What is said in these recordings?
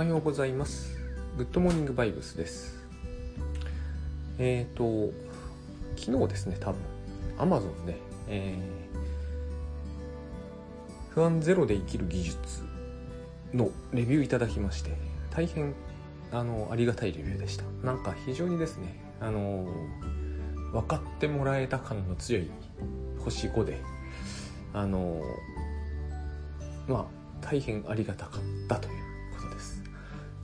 はようございます。グッドモーニングバイブスです。えっ、と、昨日ですね、多分、Amazon で、えー不安ゼロで生きる技術のレビューいただきまして、大変、あの、ありがたいレビューでした。なんか非常にですね、あの、分かってもらえた感の強い星5で、あの、まあ、大変ありがたかったという。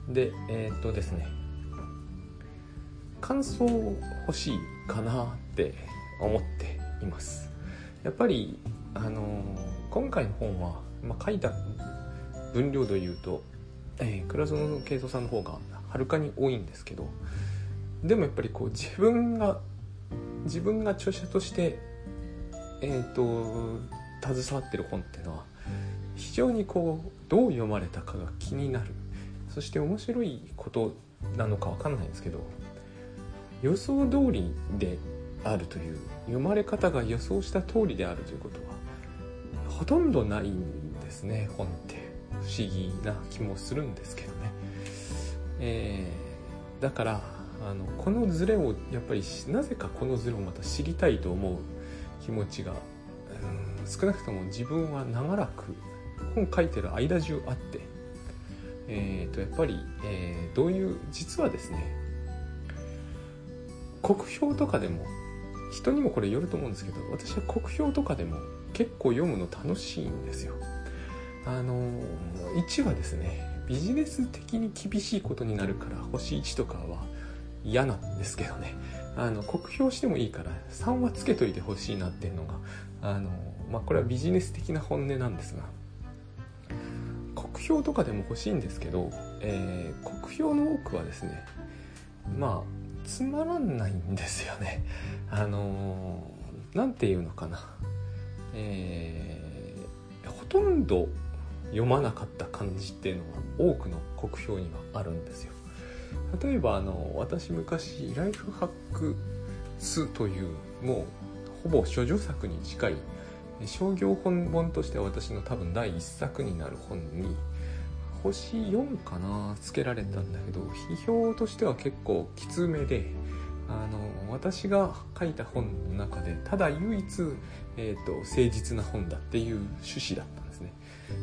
で、えーっとですね、感想欲しいかなって思っています。やっぱり、あの今回の本は、まあ、書いた分量で言うと、えー、倉園慶三さんの方がはるかに多いんですけど、でもやっぱりこう自分が、自分が著者として、えーっと、携わってる本っていうのは、非常にこうどう読まれたかが気になるそして面白いことなのかわかんないんですけど予想通りであるという読まれ方が予想した通りであるということはほとんどないんですね本って。不思議な気もするんですけどね、えーだからあのこのズレをやっぱりなぜかこのズレをまた知りたいと思う気持ちが、うん少なくとも自分は長らく本書いてる間中あって、えー、とやっぱり、えーどういう実はですね国評とかでも人にもこれよると思うんですけど私は国評とかでも結構読むの楽しいんですよ。あの1はですねビジネス的に厳しいことになるから星1とかは嫌なんですけどねあの酷評してもいいから3はつけといてほしいなっていうのがあの、まあ、これはビジネス的な本音なんですが国評とかでも欲しいんですけど、えー国評の多くはですねまあつまらないんですよね。あのーていうのかな。えーほとんど読まなかった感じっていうのが多くの国評にはあるんですよ。例えばあの私昔ライフハック2というもうほぼ処女作に近い商業本本としては私の多分第一作になる本に星4かなつけられたんだけど批評としては結構きつめであの私が書いた本の中でただ唯一、えー、と誠実な本だっていう趣旨だったんですね、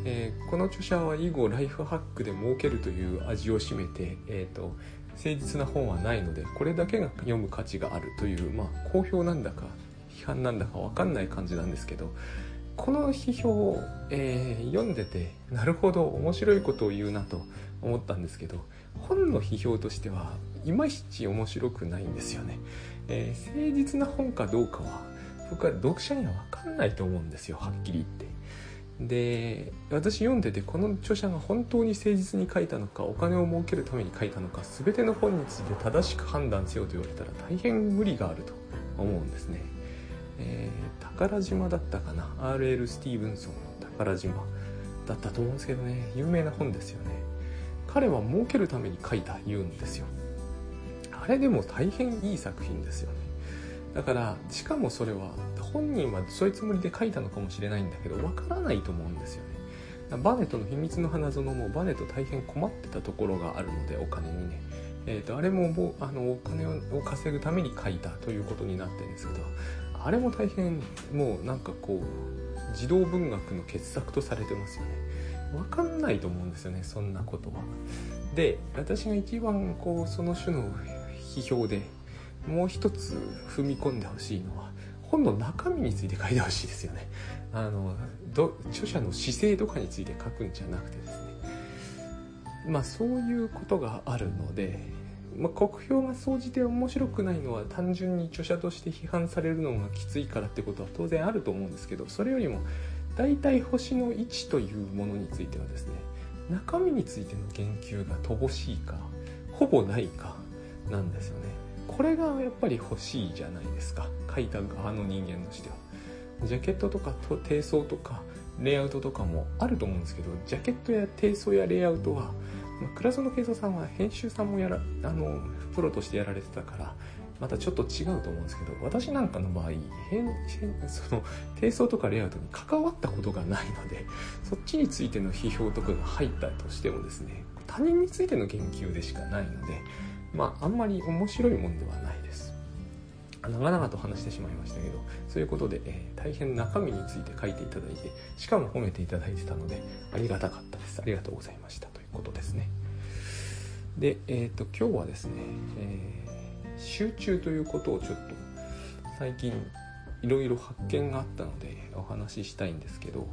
えーこの著者は以後ライフハックで儲けるという味を占めて、えー、と誠実な本はないのでこれだけが読む価値があるというまあ好評なんだか批判なんだか分かんない感じなんですけどこの批評を、えー読んでてなるほど面白いことを言うなと思ったんですけど本の批評としてはいまいち面白くないんですよね、えー誠実な本かどうかは僕は読者には分かんないと思うんですよはっきり言って。で私読んでてこの著者が本当に誠実に書いたのかお金を儲けるために書いたのか全ての本について正しく判断せよと言われたら大変無理があると思うんですね。えー宝島だったかな？R.L. スティーブンソンの宝島だったと思うんですけどね。有名な本ですよね。彼は儲けるために書いた言うんですよ。あれでも大変いい作品ですよね。だからしかもそれは本人はそういうつもりで書いたのかもしれないんだけどわからないと思うんですよね。バネットの秘密の花園もバネット大変困ってたところがあるのでお金にね。えー、とあれももうあのお金を稼ぐために書いたということになってるんですけどあれも大変もうなんかこう児童文学の傑作とされてますよね。分かんないと思うんですよねそんなことは。で私が一番こうその種の批評でもう一つ踏み込んでほしいのは本の中身について書いてほしいですよね。あのど著者の姿勢とかについて書くんじゃなくてですね。まあそういうことがあるので、まあ、国評が総じて面白くないのは単純に著者として批判されるのがきついからってことは当然あると思うんですけどそれよりも大体星の位置というものについてはですね中身についての言及が乏しいかほぼないかなんですよね。これがやっぱり欲しいじゃないですか書いた側の人間としては。ジャケットとかと低層とかレイアウトとかもあると思うんですけどジャケットや低層やレイアウトは、まあ、倉園慶三さんは編集さんもやらあのプロとしてやられてたから、またちょっと違うと思うんですけど私なんかの場合変その低層とかレイアウトに関わったことがないのでそっちについての批評とかが入ったとしてもですね他人についての研究でしかないのでまああんまり面白いもんではないです。長々と話してしまいましたけどそういうことで、えー、大変中身について書いていただいてしかも褒めていただいてたのでありがたかったです。ありがとうございましたとことですね。で、えーと、今日はですね、えー、集中ということをちょっと最近いろいろ発見があったのでお話ししたいんですけど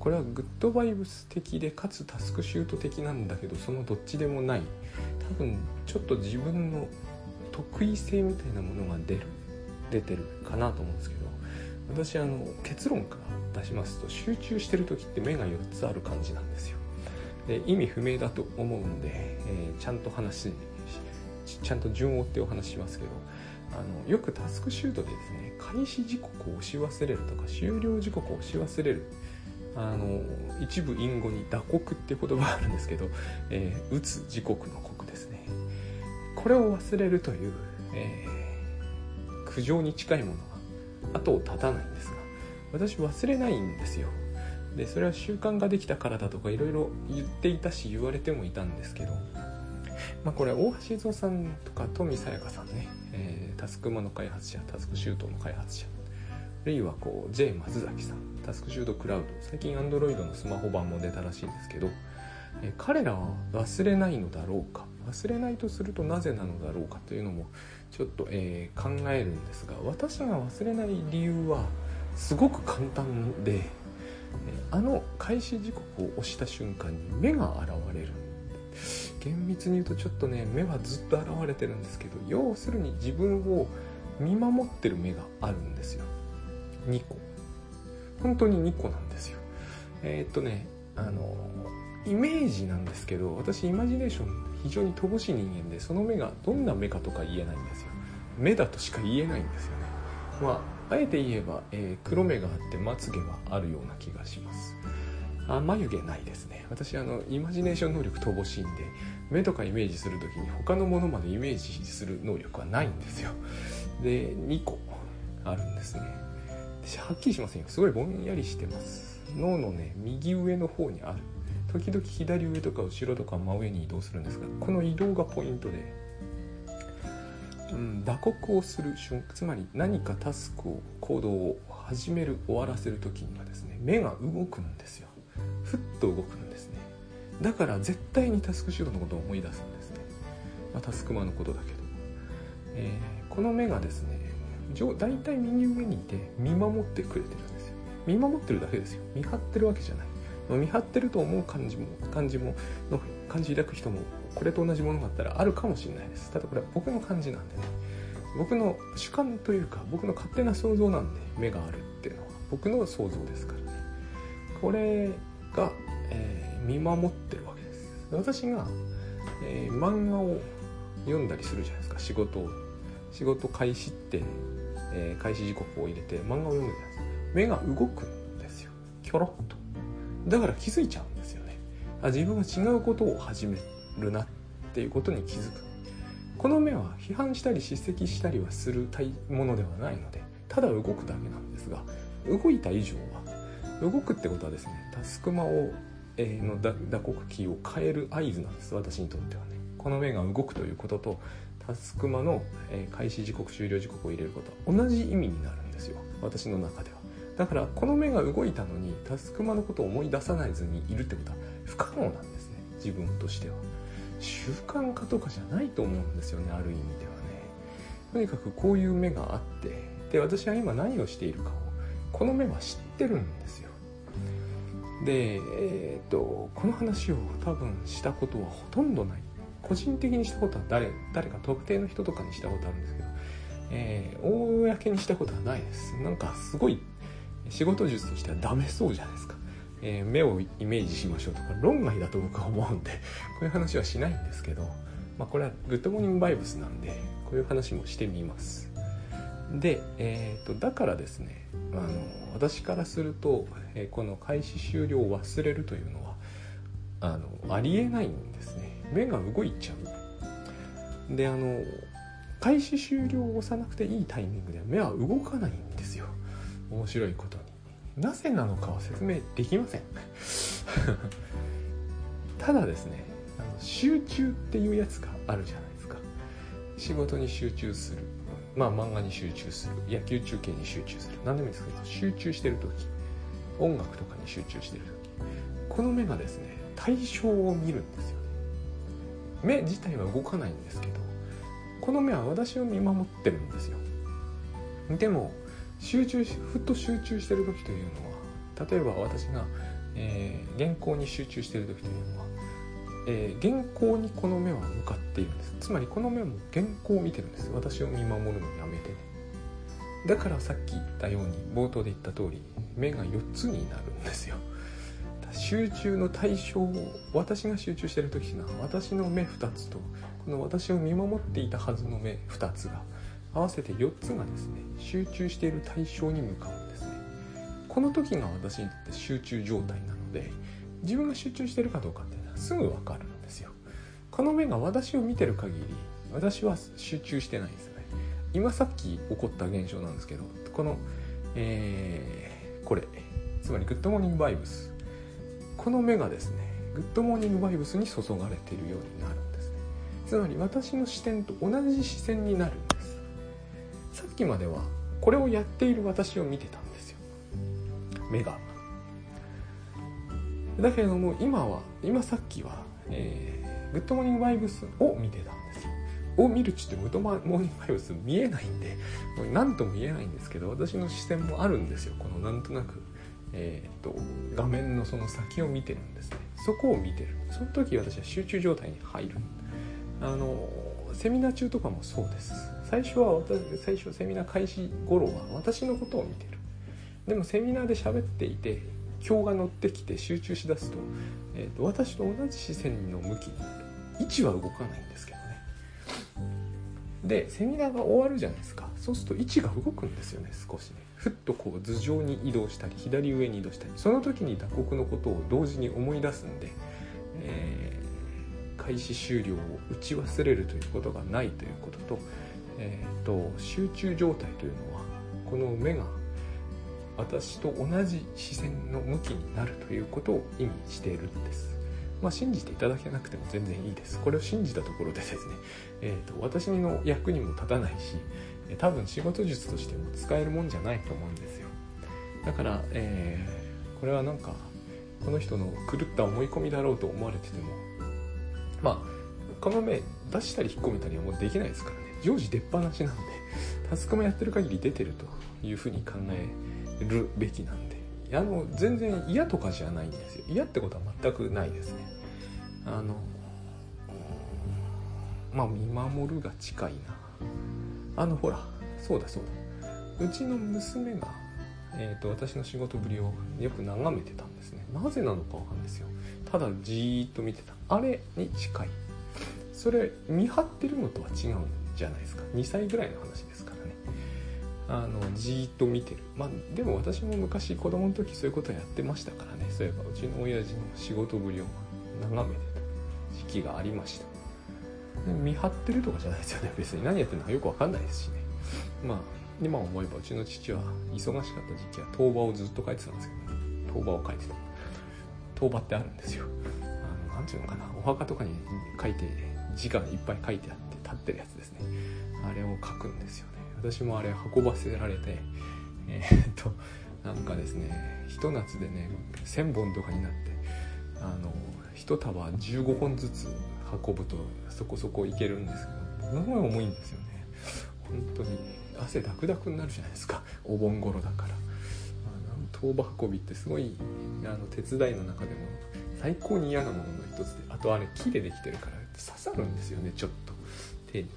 これはグッドバイブス的でかつタスクシュート的なんだけどそのどっちでもない。多分ちょっと自分の得意性みたいなものが出る出てるかなと思うんですけど私あの結論から出しますと集中してる時って目が4つある感じなんですよ。で意味不明だと思うんで、えー、ちゃんと話しちゃんと順を追ってお話しますけどあのよくタスクシュートでですね開始時刻を押し忘れるとか終了時刻を押し忘れるあの一部隠語に打刻って言葉があるんですけど、えー、打つ時刻の刻ですね。これを忘れるという、えー、苦情に近いものが後を絶たないんですが私忘れないんですよ。でそれは習慣ができたからだとかいろいろ言っていたし言われてもいたんですけど。まあこれ大橋伊蔵さんとか富さやかさんね、えー、タスクマの開発者タスクシュートの開発者。あるいはこう J 松崎さん。タスクシュートクラウド。最近 Android のスマホ版も出たらしいんですけど、えー、彼らは忘れないのだろうか。忘れないとするとなぜなのだろうかというのもちょっと、えー、考えるんですが私が忘れない理由はすごく簡単で。あの開始時刻を押した瞬間に目が現れる。厳密に言うとちょっとね目はずっと現れてるんですけど要するに自分を見守ってる目があるんですよ。2個。本当に2個なんですよ。えー、っとねあのイメージなんですけど私イマジネーション非常に乏しい人間でその目がどんな目かとか言えないんですよ。目だとしか言えないんですよね。まああえて言えば、えー、黒目があってまつげはあるような気がします。あ眉毛ないですね。私あのイマジネーション能力乏しいんで目とかイメージする時に他のものまでイメージする能力はないんですよ。で2個あるんですね。はっきりしませんよ。すごいぼんやりしてます。脳のね右上の方にある。時々左上とか後ろとか真上に移動するんですがこの移動がポイントでうん、打刻をする瞬つまり何かタスクを行動を始める終わらせる時にはですね目が動くんですよ。ふっと動くんですね。だから絶対にタスクシュートのことを思い出すんですね、まあ、タスクマのことだけど、えー、この目がですね大体右上にいて見守ってくれてるんですよ。見守ってるだけですよ。見張ってるわけじゃない。見張ってると思う感じも感じもの感じ抱く人もこれと同じものがあったらあるかもしれないです。ただこれは僕の感じなんでね。僕の主観というか僕の勝手な想像なんで目があるっていうのは。僕の想像ですからね。これが、えー、見守ってるわけです。私が、えー、漫画を読んだりするじゃないですか。仕事を。仕事開始って、えー、開始時刻を入れて漫画を読むじゃないですか。目が動くんですよ。キョロッと。だから気づいちゃうんですよね。あ自分は違うことを始めるなっていうことに気づく。この目は批判したり叱責したりはするものではないのでただ動くだけなんですが動いた以上は動くってことはですねタスクマを、え、の打刻キーを変える合図なんです。私にとってはね。この目が動くということとタスクマの、え、開始時刻終了時刻を入れることは同じ意味になるんですよ。私の中では。だからこの目が動いたのにタスクマのことを思い出さないずにいるってことは不可能なんですね。自分としては。習慣化とかじゃないと思うんですよねある意味ではね。とにかくこういう目があってで私は今何をしているかをこの目は知ってるんですよ。でえー、っとこの話を多分したことはほとんどない。個人的にしたことは誰誰か特定の人とかにしたことあるんですけど、えー、公にしたことはないです。なんかすごい仕事術としてはダメそうじゃないですか、えー、目をイメージしましょうとか論外だと僕は思うんで こういう話はしないんですけど、まあ、これはグッドモーニングバイブスなんでこういう話もしてみます。で、えーと、だからですねあの私からすると、えー、この開始終了を忘れるというのはあのありえないんですね。目が動いちゃう。であの開始終了を押さなくていいタイミングでは目は動かないんですよ。面白いことになぜなのかは説明できません。ただですねあの集中っていうやつがあるじゃないですか。仕事に集中する。まあ漫画に集中する。野球中継に集中する。何でもいいですけど集中してる時。音楽とかに集中してる時。この目がですね対象を見るんですよね。目自体は動かないんですけどこの目は私を見守ってるんですよ。でも集中しふっと集中してる時というのは例えば私が、えー、原稿に集中してる時というのは、えー、原稿にこの目は向かっているんです。つまりこの目も原稿を見てるんです。私を見守るのやめてね。だからさっき言ったように冒頭で言った通り目が4つになるんですよ。集中の対象を私が集中してる時のは私の目2つとこの私を見守っていたはずの目2つが合わせて4つがですね集中している対象に向かうんですね。この時が私にとって集中状態なので自分が集中してるかどうかっていうのはすぐ分かるんですよ。この目が私を見てる限り私は集中してないんですよね。今さっき起こった現象なんですけどこの、えー、これつまりグッドモーニングバイブスこの目がですねグッドモーニングバイブスに注がれているようになるんですね。つまり私の視点と同じ視線になるんさっきまではこれをやっている私を見てたんですよ。目が。だけれども今は今さっきは、えー、グッドモーニングバイブスを見てたんですよ。を見るちってグッドモーニングバイブス見えないんで何とも言えないんですけど私の視線もあるんですよ。このなんとなくえー、っと画面のその先を見てるんですね。そこを見てる。その時私は集中状態に入る。あのセミナー中とかもそうです。最初は私最初セミナー開始頃は私のことを見てる。でもセミナーで喋っていて今日が乗ってきて集中しだすと,、えーと、私と同じ視線の向きに位置は動かないんですけどね。でセミナーが終わるじゃないですか。そうすると位置が動くんですよね少しね。ふっとこう頭上に移動したり左上に移動したり。その時に打刻のことを同時に思い出すんで、えー、開始終了を打ち忘れるということがないということと,、えーと、集中状態というのはこの目が私と同じ視線の向きになるということを意味しているんです。まあ、信じていただけなくても全然いいです。これを信じたところでですね、えーと私の役にも立たないし、多分仕事術としても使えるもんじゃないと思うんですよだから、えー、これはなんかこの人の狂った思い込みだろうと思われててもまあこの目出したり引っ込めたりはもうできないですからね常時出っ放しなんでタスクもやってる限り出てるというふうに考えるべきなんであの全然嫌とかじゃないんですよ。嫌ってことは全くないですね。あのまあ見守るが近いな。あのほらそうだそうだ。うちの娘が、えーと、私の仕事ぶりをよく眺めてたんですね。なぜなのかわかんないですよ。ただじーっと見てた。あれに近い。それ見張ってるのとは違うんじゃないですか。2歳ぐらいの話ですからね。あのじーっと見てる。まあでも私も昔子供の時そういうことやってましたからね。そういえばうちの親父の仕事ぶりを眺めてた時期がありました。見張ってるとかじゃないですよね。別に。何やってるのかよく分かんないですしね。まあ今思えばうちの父は忙しかった時期は当場をずっと書いてたんですけど、当場を書いてた。当場ってあるんですよ。あのなんていうのかな。お墓とかに書いて字がいっぱい書いてあって。立ってるやつですね。あれを書くんですよね。私もあれ運ばせられてえー、っとなんかですねひと夏でね1000本とかになってあの1束15本ずつ運ぶとそこそこいけるんですけどものすごい重いんですよね。本当に汗ダクダクになるじゃないですか。お盆頃だから。当場運びってすごいあの手伝いの中でも最高に嫌なものの一つであとあれ木でできてるから刺さるんですよねちょっと。手に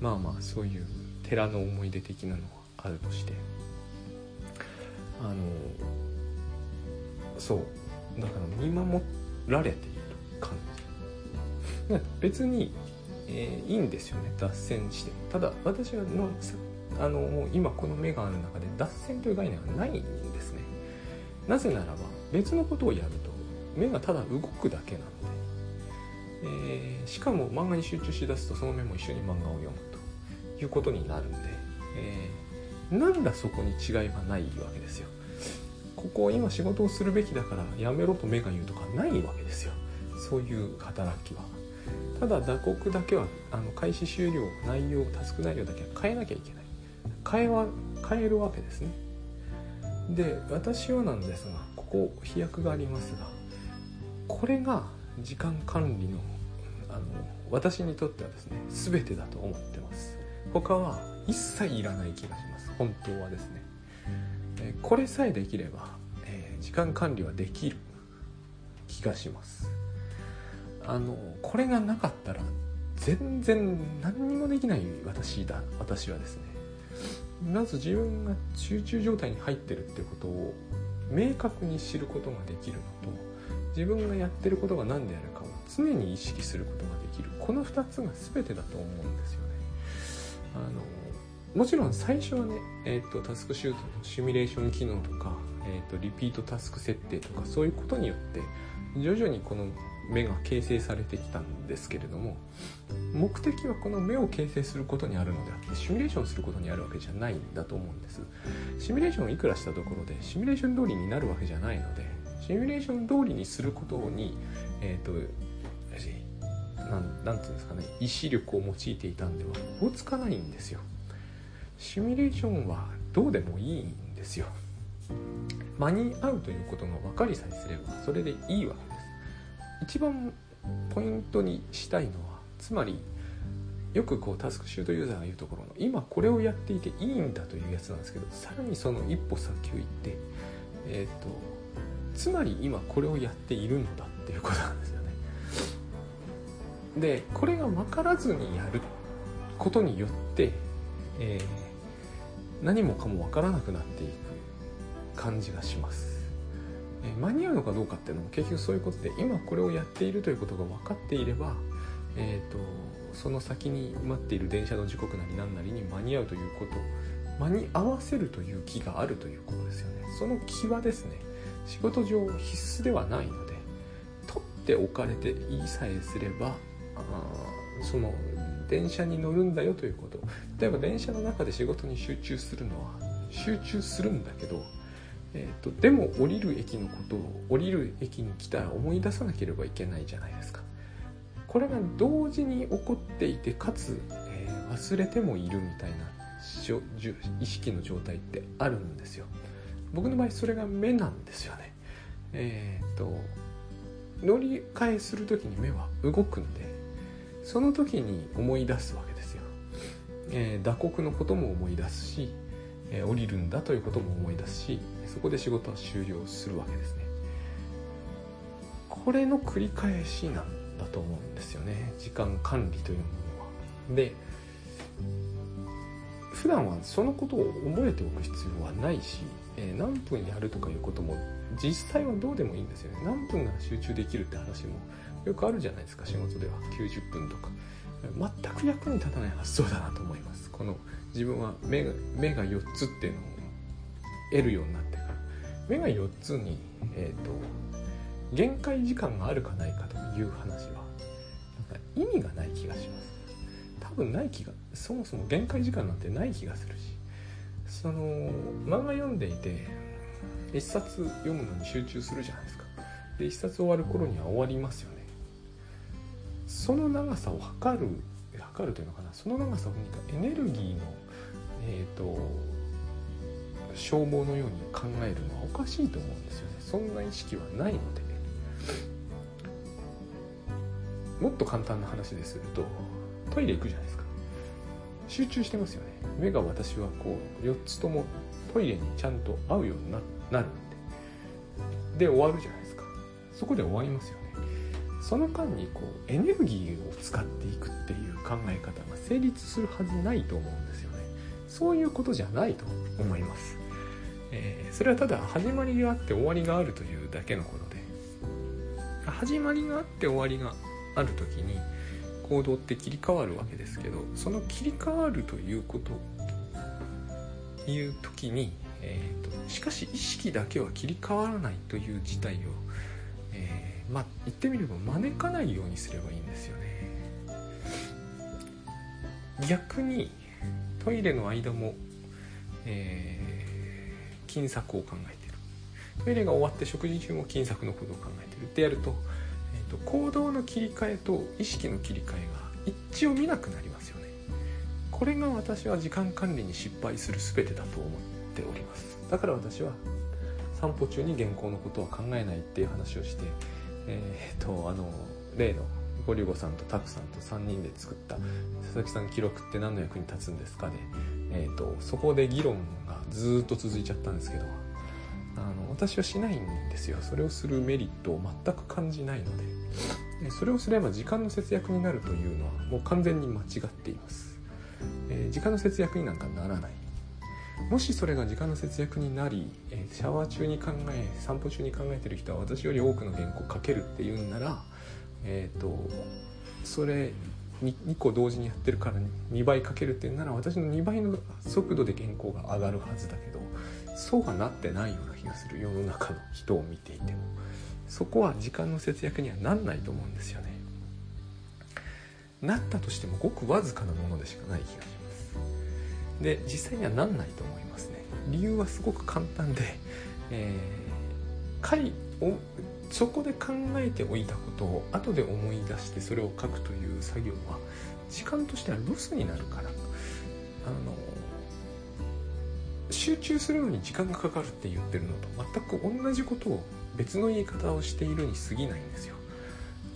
まあまあそういう寺の思い出的なのはあるとして。あのそう。だから見守られている感じ。別に、えー、いいんですよね。脱線して。ただ私はのあの今このメガネの中で脱線という概念はないんですね。なぜならば別のことをやると目がただ動くだけなので、えー、しかも漫画に集中しだすとその目も一緒に漫画を読むということになるんで、えー、なんだそこに違いはないわけですよ。ここ今仕事をするべきだからやめろと目が言うとかないわけですよ。そういう働きは。ただ打刻だけはあの開始終了内容タスク内容だけは変えなきゃいけない。変えは変えるわけですね。で私はなんですがここ飛躍がありますがこれが時間管理のあの私にとってはですね全てだと思ってます。他は一切いらない気がします。本当はですね、えこれさえできれば、えー、時間管理はできる気がします。あのこれがなかったら全然何にもできない私だ私はですね。まず自分が集中状態に入ってるってことを明確に知ることができるのと自分がやってることが何であるかを常に意識することができる。この2つが全てだと思うんですよね。あのもちろん最初はね、えーと、タスクシュートのシミュレーション機能とか、えーとリピートタスク設定とかそういうことによって徐々にこの目が形成されてきたんですけれども目的はこの目を形成することにあるのであってシミュレーションすることにあるわけじゃないんだと思うんです。シミュレーションをいくらしたところでシミュレーション通りになるわけじゃないのでシミュレーション通りにすることにえっ、ー、となんなんていうんですかね意志力を用いていたんでは追つかないんですよ。シミュレーションはどうでもいいんですよ。間に合うということが分かりさえすればそれでいいわけです。一番ポイントにしたいのはつまりよくこうタスクシュートユーザーが言うところの今これをやっていていいんだというやつなんですけどさらにその一歩先を行ってえっ、とつまり今これをやっているんだっていうことなんですよ。でこれが分からずにやることによって、えー、何もかも分からなくなっていく感じがします。え間に合うのかどうかっていうのも結局そういうことで今これをやっているということが分かっていれば、えーと、その先に待っている電車の時刻なり何なりに間に合うということ間に合わせるという気があるということですよね。その気はですね仕事上必須ではないので取っておかれていいさえすればその電車に乗るんだよということ。例えば電車の中で仕事に集中するのは集中するんだけどえーと、でも降りる駅のことを降りる駅に来たら思い出さなければいけないじゃないですか。これが同時に起こっていてかつ、えー、忘れてもいるみたいな意識の状態ってあるんですよ。僕の場合それが目なんですよね。えっ、ー、と乗り換えする時に目は動くんでその時に思い出すわけですよ、えー、打刻のことも思い出すしえ降りるんだということも思い出すしそこで仕事は終了するわけですね。これの繰り返しなんだと思うんですよね。時間管理というものは。で普段はそのことを覚えておく必要はないし、えー、何分やるとかいうことも実際はどうでもいいんですよね。何分なら集中できるって話もよくあるじゃないですか仕事では。90分とか。全く役に立たない発想だなと思います。この自分は目が目が4つっていうのを得るようになってから。目が4つに、えーと、限界時間があるかないかという話はなんか意味がない気がします。多分ない気がそもそも限界時間なんてない気がするし。その漫画読んでいて一冊読むのに集中するじゃないですか。で一冊終わる頃には終わりますよね。その長さを測る測るというのかなその長さを何かエネルギーのえーと、消耗のように考えるのはおかしいと思うんですよね。そんな意識はないので。もっと簡単な話でするとトイレ行くじゃないですか。集中してますよね。目が私はこう4つともトイレにちゃんと合うようになるんで。で終わるじゃないですか。そこで終わりますよね。その間にこうエネルギーを使っていくっていう考え方が成立するはずないと思うんですよね。そういうことじゃないと思います、えー、それはただ始まりがあって終わりがあるというだけのことで。始まりがあって終わりがある時に行動って切り替わるわけですけどその切り替わるというこという時に、えーと、しかし意識だけは切り替わらないという事態を、まあ言ってみれば招かないようにすればいいんですよね。逆にトイレの間も、えー、金策を考えてる。トイレが終わって食事中も金策のことを考えてる。ってやると,、えーと、行動の切り替えと意識の切り替えが一致を見なくなりますよね。これが私は時間管理に失敗する全てだと思っております。だから私は散歩中に原稿のことは考えないっていう話をしてえー、っとあの例のゴリゴさんとタクさんと3人で作った佐々木さん記録って何の役に立つんですかで、えーと、そこで議論がずっと続いちゃったんですけどあの私はしないんですよ。それをするメリットを全く感じないのでそれをすれば時間の節約になるというのはもう完全に間違っています、えー、時間の節約になんかならない。もしそれが時間の節約になり、えー、シャワー中に考え散歩中に考えてる人は私より多くの原稿書けるっていうんならえっ、ー、とそれ 2, 2個同時にやってるから2倍かけるっていうなら私の2倍の速度で原稿が上がるはずだけどそうはなってないような気がする世の中の人を見ていても。そこは時間の節約にはなんないと思うんですよね。なったとしてもごくわずかなものでしかない気がします。で実際にはなんないと思いますね。理由はすごく簡単で、えー、回をそこで考えておいたことを後で思い出してそれを書くという作業は時間としてはロスになるから。あの集中するのに時間がかかるって言ってるのと全く同じことを別の言い方をしているに過ぎないんですよ。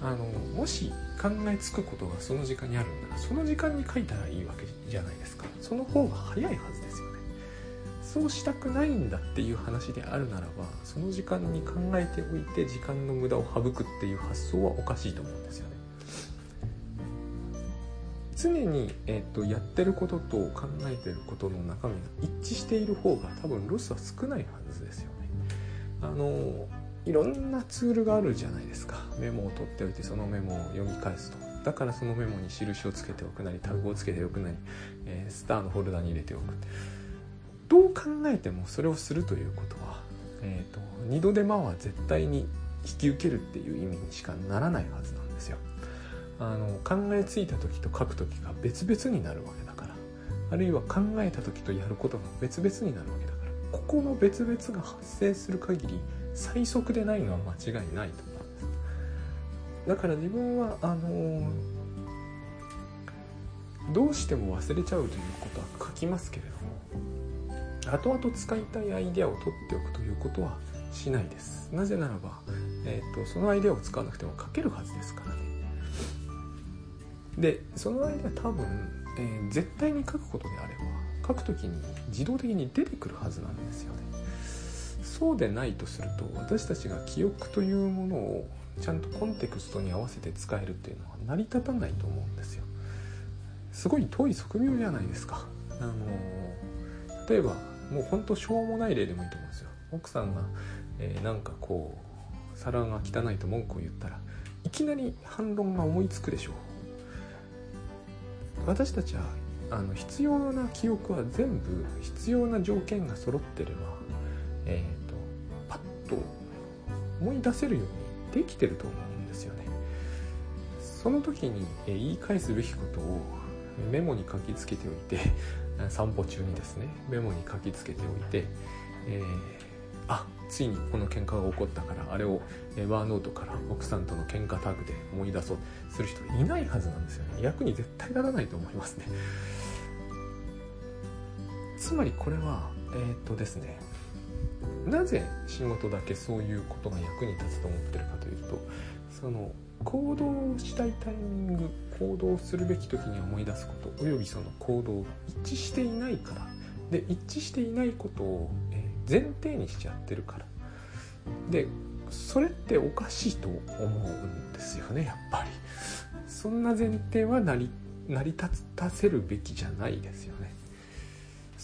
あのもし考えつくことがその時間にあるんならその時間に書いたらいいわけじゃないですかその方が早いはずですよねそうしたくないんだっていう話であるならばその時間に考えておいて時間の無駄を省くっていう発想はおかしいと思うんですよね。常に、えーと、やってることと考えてることの中身が一致している方が多分ロスは少ないはずですよね。あのいろんなツールがあるじゃないですか。メモを取っておいてそのメモを読み返すと。だからそのメモに印をつけておくなりタグをつけておくなり、えー、スターのフォルダに入れておく。どう考えてもそれをするということは、えーと、二度手間は絶対に引き受けるっていう意味にしかならないはずなんですよ。あの考えついた時と書く時が別々になるわけだから。あるいは考えた時とやることが別々になるわけだから。ここの別々が発生する限り最速でないのは間違いないと思うんです。だから自分はあのどうしても忘れちゃうということは書きますけれども後々使いたいアイデアを取っておくということはしないです。なぜならば、えーと、そのアイデアを使わなくても書けるはずですからね。でそのアイデア多分、えー、絶対に書くことであれば書くときに自動的に出てくるはずなんですよね。そうでないとすると私たちが記憶というものをちゃんとコンテクストに合わせて使えるっていうのは成り立たないと思うんですよ。すごい遠い側面じゃないですか。あの例えばもうほんとしょうもない例でもいいと思うんですよ。奥さんが、えー、なんかこう皿が汚いと文句を言ったらいきなり反論が思いつくでしょう。私たちはあの必要な記憶は全部必要な条件が揃ってれば、えーと、思い出せるようにできてると思うんですよね。その時に、言い返すべきことをメモに書きつけておいて 散歩中にですねメモに書きつけておいて、えー、あついにこの喧嘩が起こったからあれをワーノートから奥さんとの喧嘩タグで思い出そうする人いないはずなんですよね。役に絶対ならないと思いますね。つまりこれはえー、っとですねなぜ仕事だけそういうことが役に立つと思ってるかというとその行動したいタイミング行動するべき時に思い出すことおよびその行動が一致していないからで一致していないことを、前提にしちゃってるから。でそれっておかしいと思うんですよねやっぱり。そんな前提は成り成り立たせるべきじゃないですよ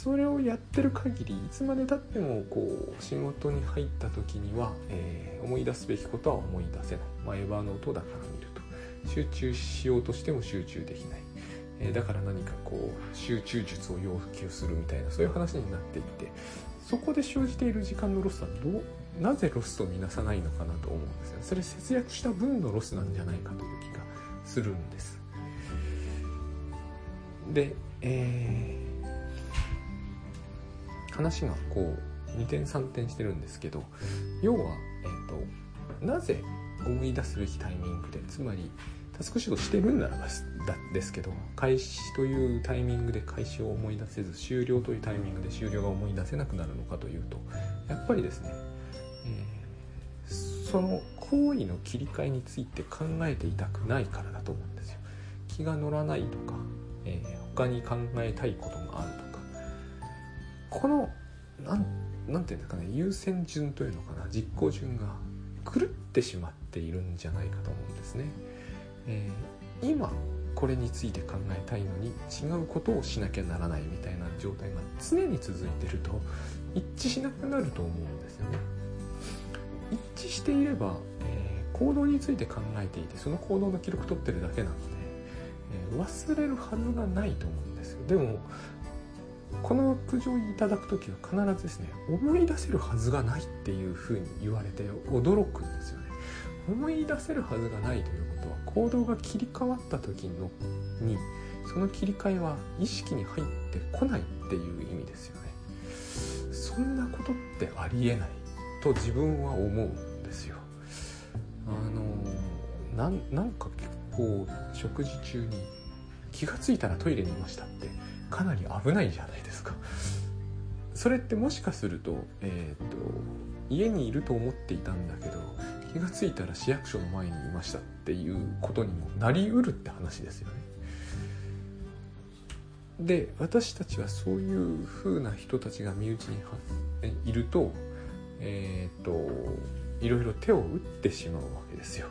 それをやってる限りいつまでたってもこう仕事に入った時には、えー、思い出すべきことは思い出せない、まあ、エヴァノートだから見ると。集中しようとしても集中できない、えー、だから何かこう集中術を要求するみたいなそういう話になっていって。そこで生じている時間のロスはどうなぜロスとみなさないのかなと思うんですよそれ節約した分のロスなんじゃないかという気がするんです。で、えー、話がこう2点3点してるんですけど要は、えーと、なぜ思い出すべきタイミングでつまりタスクシュートしてるんならばですけど開始というタイミングで開始を思い出せず終了というタイミングで終了が思い出せなくなるのかというとやっぱりですね、えー、その行為の切り替えについて考えていたくないからだと思うんですよ。気が乗らないとか、えー、他に考えたいことこのなんなんていうんですかね優先順というのかな実行順が狂ってしまっているんじゃないかと思うんですね。えー、今これについて考えたいのに違うことをしなきゃならないみたいな状態が常に続いてると一致しなくなると思うんですよね。一致していれば、えー、行動について考えていてその行動の記録取ってるだけなので、えー、忘れるはずがないと思うんですよ。でもこの苦情をいただく時は必ずですね思い出せるはずがないっていうふうに言われて驚くんですよね。思い出せるはずがないということは行動が切り替わった時のにその切り替えは意識に入ってこないっていう意味ですよね。そんなことってありえないと自分は思うんですよ。あのなんか結構食事中に気が付いたらトイレにいましたってかなり危ないじゃないですかそれってもしかすると,、えーと、家にいると思っていたんだけど気が付いたら市役所の前にいましたっていうことにもなりうるって話ですよね。で私たちはそういう風な人たちが身内にいるとえっ、ー、といろいろ手を打ってしまうわけですよ。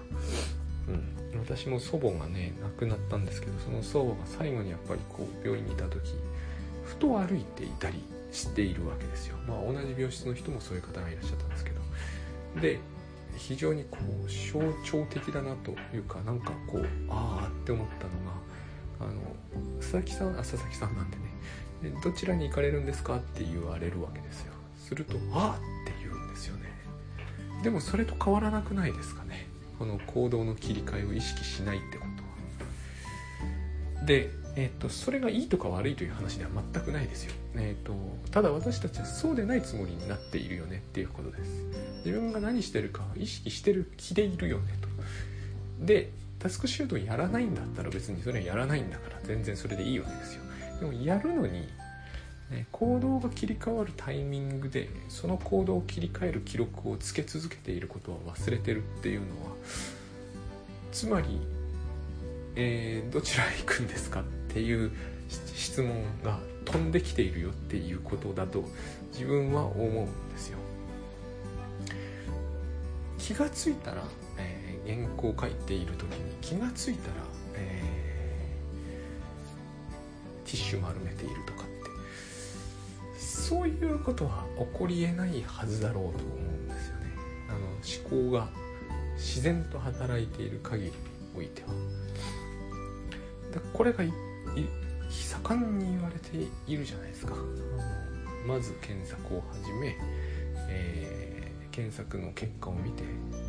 うん、私も祖母がね亡くなったんですけどその祖母が最後にやっぱりこう病院にいた時ふと歩いていたりしているわけですよ。まあ同じ病室の人もそういう方がいらっしゃったんですけど。で非常にこう象徴的だなというかなんかこうああって思ったのがあの佐々木さんあ佐々木さんなんでね。どちらに行かれるんですかって言われるわけですよ。すると「ああ」って言うんですよね。でもそれと変わらなくないですかね。この行動の切り替えを意識しないってことでえーと、それがいいとか悪いという話では全くないですよ、えーと、ただ私たちはそうでないつもりになっているよねっていうことです。自分が何してるかを意識してる気でいるよねと。でタスクシュートをやらないんだったら別にそれはやらないんだから全然それでいいわけですよ。でもやるのに、行動が切り替わるタイミングでその行動を切り替える記録をつけ続けていることは忘れてるっていうのはつまり、えー、どちらへ行くんですかっていう質問が飛んできているよっていうことだと自分は思うんですよ。気がついたら、えー、原稿を書いている時に気がついたら、えー、ティッシュ丸めているとかそういうことは起こりえないはずだろうと思うんですよね。あの思考が自然と働いている限りにおいては。これが一盛んに言われているじゃないですか。まず検索を始め、えー、検索の結果を見て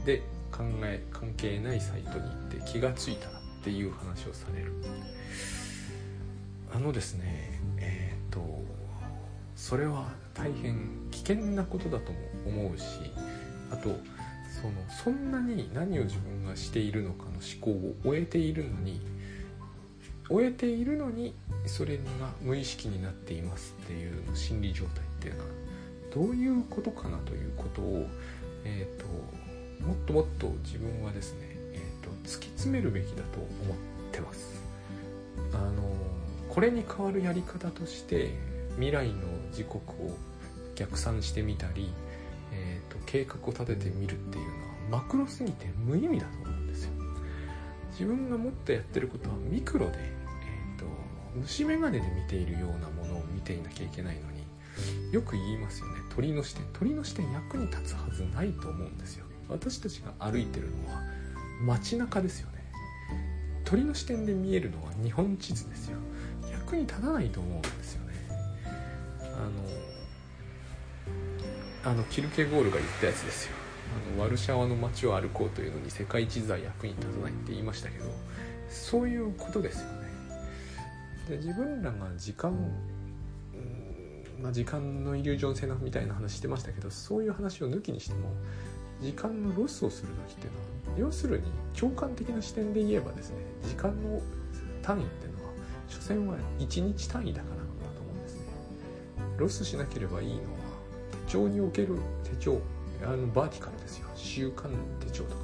で考え関係ないサイトに行って気が付いたらっていう話をされる。あのですねえっ、ー、とそれは大変危険なことだとも思うしあとそのそんなに何を自分がしているのかの思考を終えているのに終えているのにそれが無意識になっていますっていう心理状態っていうのはどういうことかなということを、えーと、もっともっと自分はですね、えーと、突き詰めるべきだと思ってます。あのこれに代わるやり方として未来の時刻を逆算してみたり、えーと計画を立ててみるっていうのはマクロすぎて無意味だと思うんですよ。自分がもっとやってることはミクロでえー、と虫眼鏡で見ているようなものを見ていなきゃいけないのによく言いますよね。鳥の視点。鳥の視点役に立つはずないと思うんですよ。私たちが歩いてるのは街中ですよね。鳥の視点で見えるのは日本地図ですよ。役に立たないと思うんですよね。あのあのキルケゴールが言ったやつですよ。あのワルシャワの街を歩こうというのに世界地図は役に立たないって言いましたけどそういうことですよね。で自分らが時間まあ、時間のイリュージョン性なみたいな話してましたけどそういう話を抜きにしても時間のロスをする時っていうのは要するに共感的な視点で言えばですね時間の単位っていうのは所詮は1日単位だからロスしなければいいのは手帳における手帳あのバーティカルですよ習慣手帳と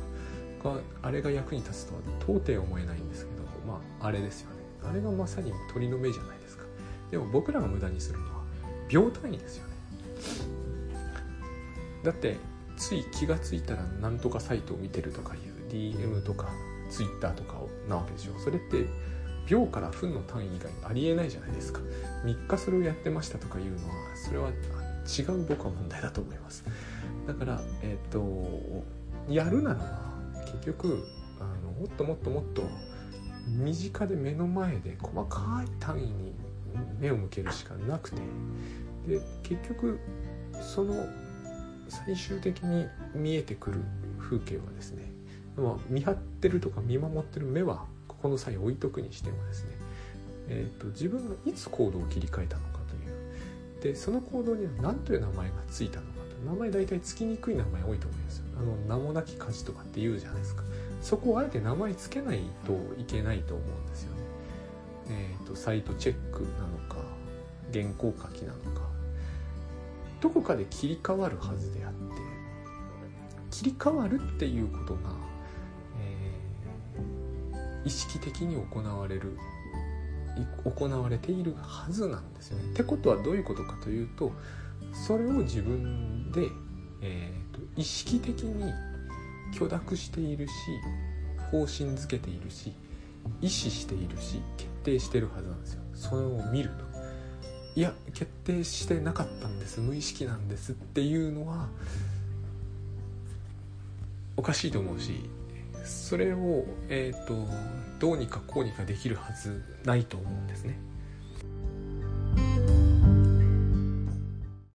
かがあれが役に立つとは到底思えないんですけどまああれですよね。あれがまさに鳥の目じゃないですかでも僕らが無駄にするのは秒単位ですよね。だってつい気が付いたら何とかサイトを見てるとかいう DM とか Twitter とかなわけでしょ。それって秒から分の単位以外ありえないじゃないですか。3日それをやってましたとかいうのはそれは違う僕は問題だと思います。だからえっ、ー、とやるならば結局あのもっともっともっと身近で目の前で細かい単位に目を向けるしかなくてで結局その最終的に見えてくる風景はですね、まあ、見張ってるとか見守ってる目はこの際置いとくにしてもですね、えーと、自分がいつ行動を切り替えたのかという。でその行動には何という名前がついたのかと。名前大体つきにくい名前多いと思いますあの名もなき家事とかって言うじゃないですか。そこをあえて名前つけないといけないと思うんですよね。えーと、サイトチェックなのか原稿書きなのか。どこかで切り替わるはずであって切り替わるっていうことが、意識的に行われる行われているはずなんですよね。ってことはどういうことかというとそれを自分で、えーと、意識的に許諾しているし方針づけているし意思しているし決定してるはずなんですよ。それを見ると。いや決定してなかったんです。無意識なんですっていうのはおかしいと思うしそれを、えーと、どうにかこうにかできるはずないと思うんですね。